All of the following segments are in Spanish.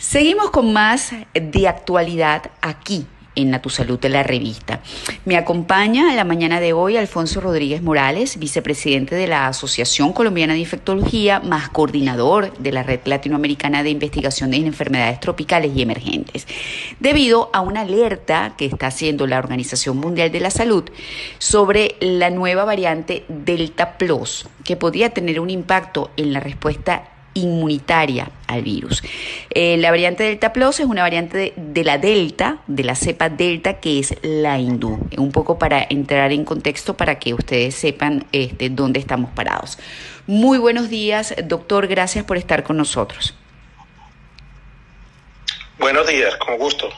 Seguimos con más de actualidad aquí en La Tu Salud de la revista. Me acompaña en la mañana de hoy Alfonso Rodríguez Morales, vicepresidente de la Asociación Colombiana de Infectología, más coordinador de la Red Latinoamericana de Investigación de Enfermedades Tropicales y Emergentes, debido a una alerta que está haciendo la Organización Mundial de la Salud sobre la nueva variante Delta Plus, que podría tener un impacto en la respuesta inmunitaria al virus. Eh, la variante Delta Plus es una variante de, la Delta, de la cepa Delta, que es la hindú. Un poco para entrar en contexto para que ustedes sepan este, dónde estamos parados. Muy buenos días, doctor. Gracias por estar con nosotros. Buenos días, con gusto.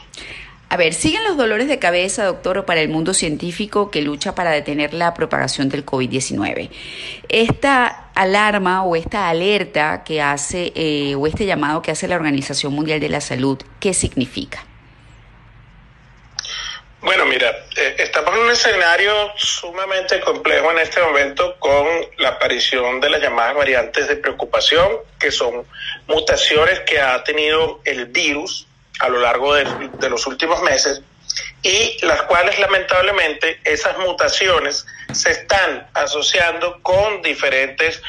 A ver, siguen los dolores de cabeza, doctor, para el mundo científico que lucha para detener la propagación del COVID-19. Esta alarma o esta alerta que hace, eh, o este llamado que hace la Organización Mundial de la Salud, ¿qué significa? Bueno, mira, eh, estamos en un escenario sumamente complejo en este momento con la aparición de las llamadas variantes de preocupación, que son mutaciones que ha tenido el virus a lo largo de, los últimos meses y las cuales lamentablemente esas mutaciones se están asociando con diferentes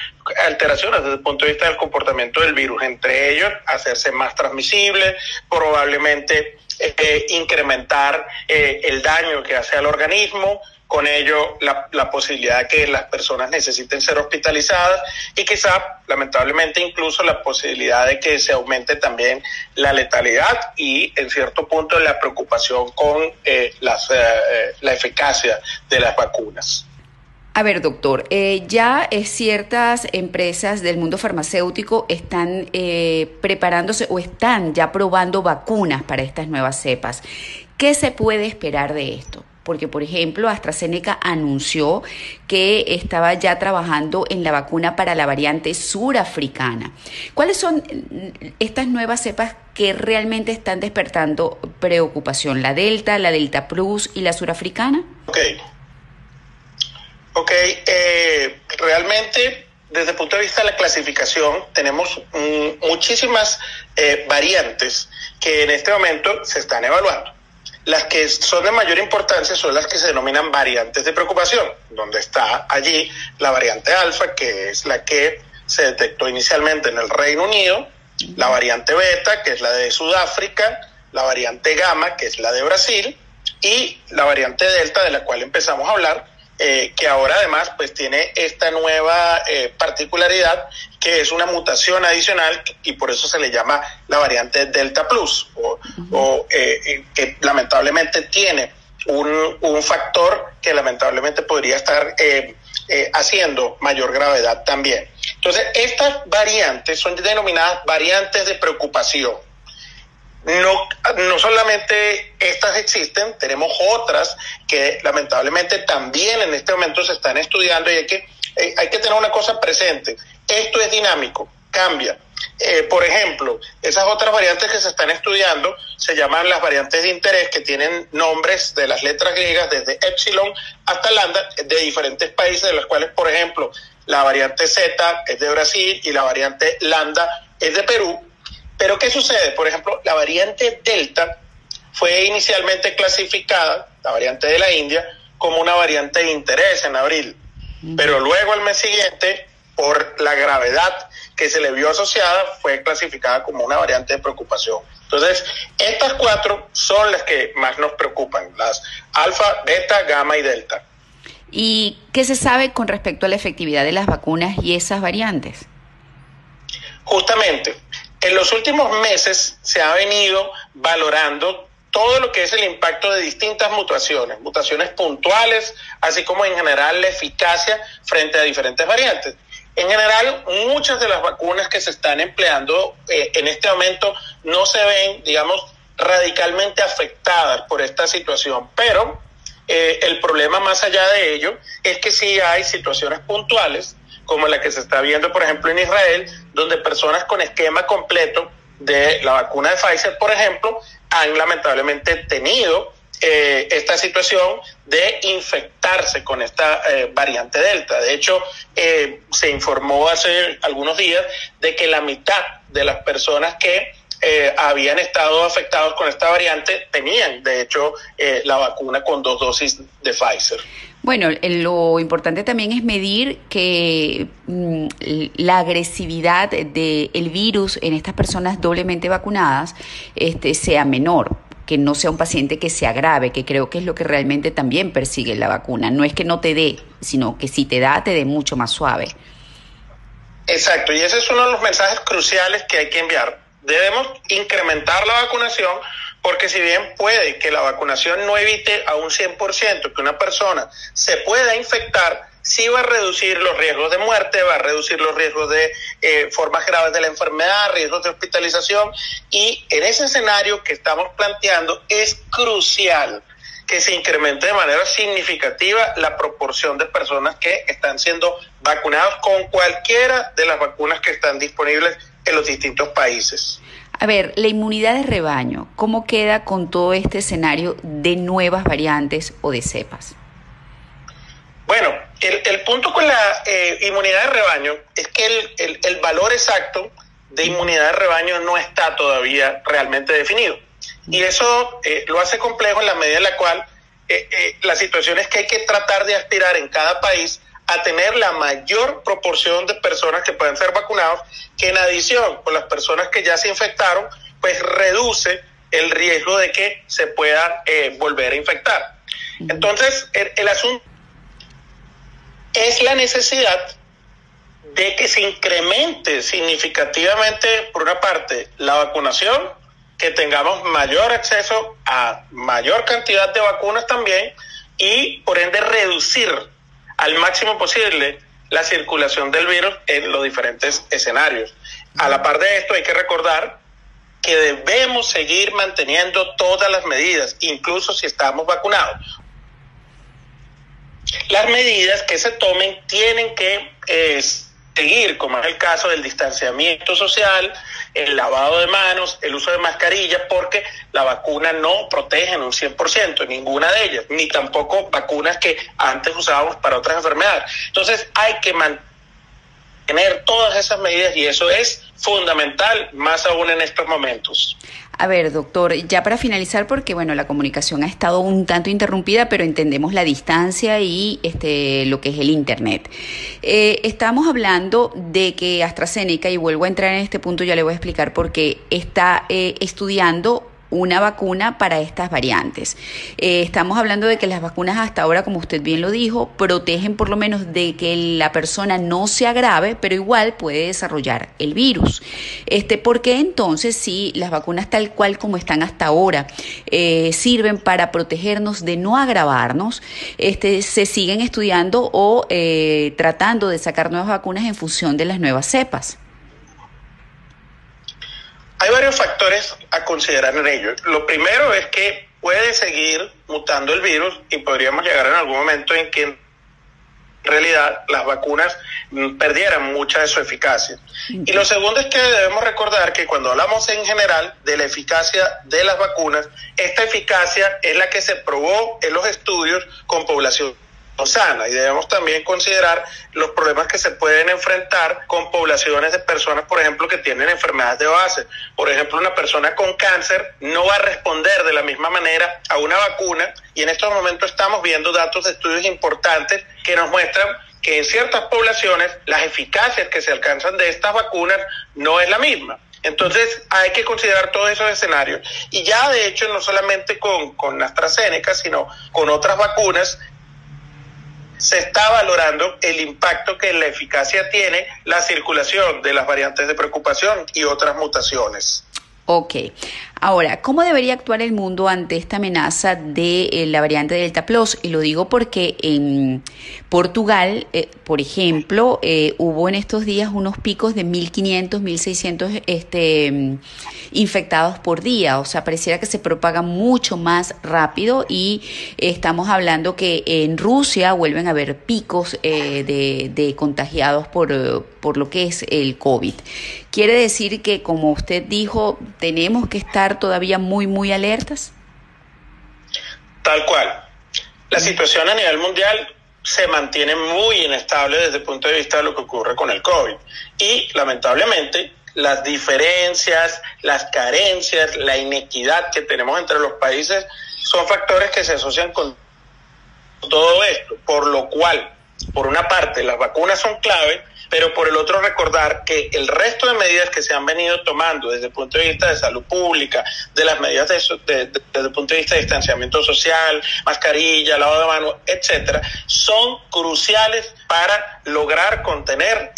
alteraciones desde el punto de vista del comportamiento del virus, entre ellos hacerse más transmisible, probablemente eh, incrementar eh, el daño que hace al organismo, con ello la, posibilidad de que las personas necesiten ser hospitalizadas y quizá, lamentablemente, incluso la posibilidad de que se aumente también la letalidad y, en cierto punto, la preocupación con eh, las, eh, la eficacia de las vacunas. A ver, doctor, eh, ya ciertas empresas del mundo farmacéutico están preparándose o están ya probando vacunas para estas nuevas cepas. ¿Qué se puede esperar de esto? Porque por ejemplo AstraZeneca anunció que estaba ya trabajando en la vacuna para la variante surafricana. ¿Cuáles son estas nuevas cepas que realmente están despertando preocupación? ¿La Delta, la Delta Plus y la surafricana? Ok. Ok, eh, realmente desde el punto de vista de la clasificación tenemos mm, muchísimas eh, variantes que en este momento se están evaluando. Las que son de mayor importancia son las que se denominan variantes de preocupación, donde está allí la variante alfa, que es la que se detectó inicialmente en el Reino Unido, la variante beta, que es la de Sudáfrica, la variante gamma, que es la de Brasil, y la variante delta, de la cual empezamos a hablar, eh, que ahora además pues tiene esta nueva eh, particularidad que es una mutación adicional y por eso se le llama la variante Delta Plus o, eh, que lamentablemente tiene un, un, factor que lamentablemente podría estar haciendo mayor gravedad también. Entonces, estas variantes son denominadas variantes de preocupación. No, no solamente estas existen, tenemos otras que lamentablemente también en este momento se están estudiando y hay que, eh, hay que tener una cosa presente. Esto es dinámico, cambia. Eh, por ejemplo, esas otras variantes que se están estudiando se llaman las variantes de interés que tienen nombres de las letras griegas desde epsilon hasta lambda de diferentes países, de los cuales, por ejemplo, la variante Z es de Brasil y la variante lambda es de Perú pero ¿qué sucede? Por ejemplo, la variante Delta fue inicialmente clasificada, la variante de la India, como una variante de interés en abril. Pero luego al mes siguiente, por la gravedad que se le vio asociada, fue clasificada como una variante de preocupación. Entonces, estas cuatro son las que más nos preocupan, las alfa, beta, gamma y delta. ¿Y qué se sabe con respecto a la efectividad de las vacunas y esas variantes? Justamente, en los últimos meses se ha venido valorando todo lo que es el impacto de distintas mutaciones, mutaciones puntuales, así como en general la eficacia frente a diferentes variantes. En general, muchas de las vacunas que se están empleando eh, en este momento no se ven, digamos, radicalmente afectadas por esta situación, pero eh, el problema más allá de ello es que sí hay situaciones puntuales como la que se está viendo, por ejemplo, en Israel, donde personas con esquema completo de la vacuna de Pfizer, por ejemplo, han lamentablemente tenido eh, esta situación de infectarse con esta eh, variante Delta. De hecho, eh, se informó hace algunos días de que la mitad de las personas que eh, habían estado afectados con esta variante tenían, de hecho, eh, la vacuna con dos dosis de Pfizer. Bueno, lo importante también es medir que mm, la agresividad del virus en estas personas doblemente vacunadas este, sea menor que no sea un paciente que se agrave, que creo que es lo que realmente también persigue la vacuna. No es que no te dé, sino que si te da, te dé mucho más suave. Exacto, y ese es uno de los mensajes cruciales que hay que enviar. Debemos incrementar la vacunación porque si bien puede que la vacunación no evite a un 100% que una persona se pueda infectar, sí va a reducir los riesgos de muerte, va a reducir los riesgos de eh, formas graves de la enfermedad, riesgos de hospitalización y en ese escenario que estamos planteando es crucial que se incremente de manera significativa la proporción de personas que están siendo vacunadas con cualquiera de las vacunas que están disponibles en los distintos países. A ver, la inmunidad de rebaño, ¿cómo queda con todo este escenario de nuevas variantes o de cepas? Bueno, el, punto con la eh, inmunidad de rebaño es que el, el, valor exacto de inmunidad de rebaño no está todavía realmente definido. Y eso eh, lo hace complejo en la medida en la cual eh, la situación es que hay que tratar de aspirar en cada país a tener la mayor proporción de personas que pueden ser vacunados, que en adición con las personas que ya se infectaron, pues reduce el riesgo de que se puedan volver a infectar. Entonces, el asunto es la necesidad de que se incremente significativamente, por una parte, la vacunación, que tengamos mayor acceso a mayor cantidad de vacunas también y, por ende, reducir al máximo posible la circulación del virus en los diferentes escenarios. A la par de esto, hay que recordar que debemos seguir manteniendo todas las medidas, incluso si estamos vacunados las medidas que se tomen tienen que eh, seguir, como es el caso del distanciamiento social, el lavado de manos, el uso de mascarillas, porque la vacuna no protege en un 100%, ninguna de ellas, ni tampoco vacunas que antes usábamos para otras enfermedades. Entonces hay que mantener todas esas medidas y eso es fundamental, más aún en estos momentos. A ver, doctor, ya para finalizar, porque bueno, la comunicación ha estado un tanto interrumpida, pero entendemos la distancia y este, lo que es el Internet. Eh, estamos hablando de que AstraZeneca, y vuelvo a entrar en este punto, ya le voy a explicar por qué, está eh, estudiando una vacuna para estas variantes. Eh, estamos hablando de que las vacunas hasta ahora, como usted bien lo dijo, protegen por lo menos de que la persona no se agrave, pero igual puede desarrollar el virus. Este, ¿Por qué entonces si las vacunas tal cual como están hasta ahora eh, sirven para protegernos de no agravarnos, este, se siguen estudiando o eh, tratando de sacar nuevas vacunas en función de las nuevas cepas? Hay varios factores a considerar en ello. Lo primero es que puede seguir mutando el virus y podríamos llegar en algún momento en que en realidad las vacunas perdieran mucha de su eficacia. Y lo segundo es que debemos recordar que cuando hablamos en general de la eficacia de las vacunas, esta eficacia es la que se probó en los estudios con población sana y debemos también considerar los problemas que se pueden enfrentar con poblaciones de personas, por ejemplo, que tienen enfermedades de base. Por ejemplo, una persona con cáncer no va a responder de la misma manera a una vacuna y en estos momentos estamos viendo datos de estudios importantes que nos muestran que en ciertas poblaciones las eficacias que se alcanzan de estas vacunas no es la misma. Entonces hay que considerar todos esos escenarios. Y ya de hecho no solamente con, con AstraZeneca, sino con otras vacunas se está valorando el impacto que la eficacia tiene la circulación de las variantes de preocupación y otras mutaciones. Ok. Ahora, ¿cómo debería actuar el mundo ante esta amenaza de eh, la variante Delta Plus? Y lo digo porque en Portugal, eh, por ejemplo, eh, hubo en estos días unos picos de 1.500, 1.600 este, infectados por día. O sea, pareciera que se propaga mucho más rápido y estamos hablando que en Rusia vuelven a haber picos de, de, contagiados por, por lo que es el COVID. Quiere decir que, como usted dijo, tenemos que estar todavía muy, muy alertas. Tal cual. La situación a nivel mundial se mantiene muy inestable desde el punto de vista de lo que ocurre con el COVID. Y lamentablemente las diferencias, las carencias, la inequidad que tenemos entre los países son factores que se asocian con todo esto, por lo cual, por una parte, las vacunas son clave, pero por el otro recordar que el resto de medidas que se han venido tomando desde el punto de vista de salud pública, de las medidas desde el punto de vista de distanciamiento social, mascarilla, lavado de manos, etcétera, son cruciales para lograr contener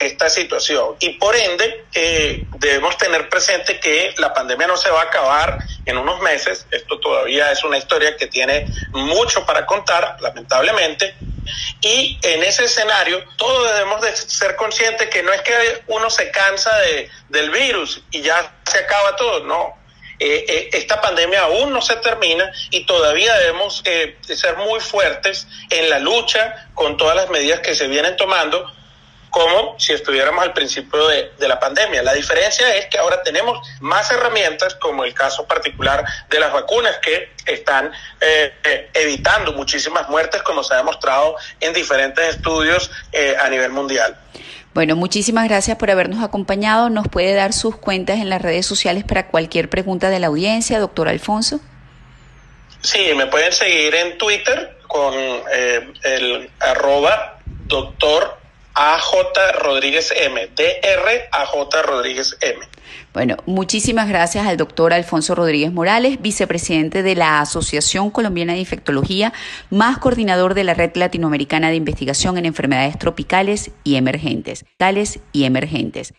esta situación. Y por ende, eh, debemos tener presente que la pandemia no se va a acabar en unos meses. Esto todavía es una historia que tiene mucho para contar, lamentablemente. Y en ese escenario, todos debemos de ser conscientes que no es que uno se cansa de, del virus y ya se acaba todo, no. Eh, eh, esta pandemia aún no se termina y todavía debemos ser muy fuertes en la lucha con todas las medidas que se vienen tomando como si estuviéramos al principio de, la pandemia. La diferencia es que ahora tenemos más herramientas, como el caso particular de las vacunas, que están eh, eh, evitando muchísimas muertes, como se ha demostrado en diferentes estudios eh, a nivel mundial. Bueno, muchísimas gracias por habernos acompañado. ¿Nos puede dar sus cuentas en las redes sociales para cualquier pregunta de la audiencia, doctor Alfonso? Sí, me pueden seguir en Twitter con el arroba doctor AJ Rodríguez M, DR AJ Rodríguez M. Bueno, muchísimas gracias al doctor Alfonso Rodríguez Morales, vicepresidente de la Asociación Colombiana de Infectología, más coordinador de la Red Latinoamericana de Investigación en Enfermedades Tropicales y Emergentes, tales y emergentes.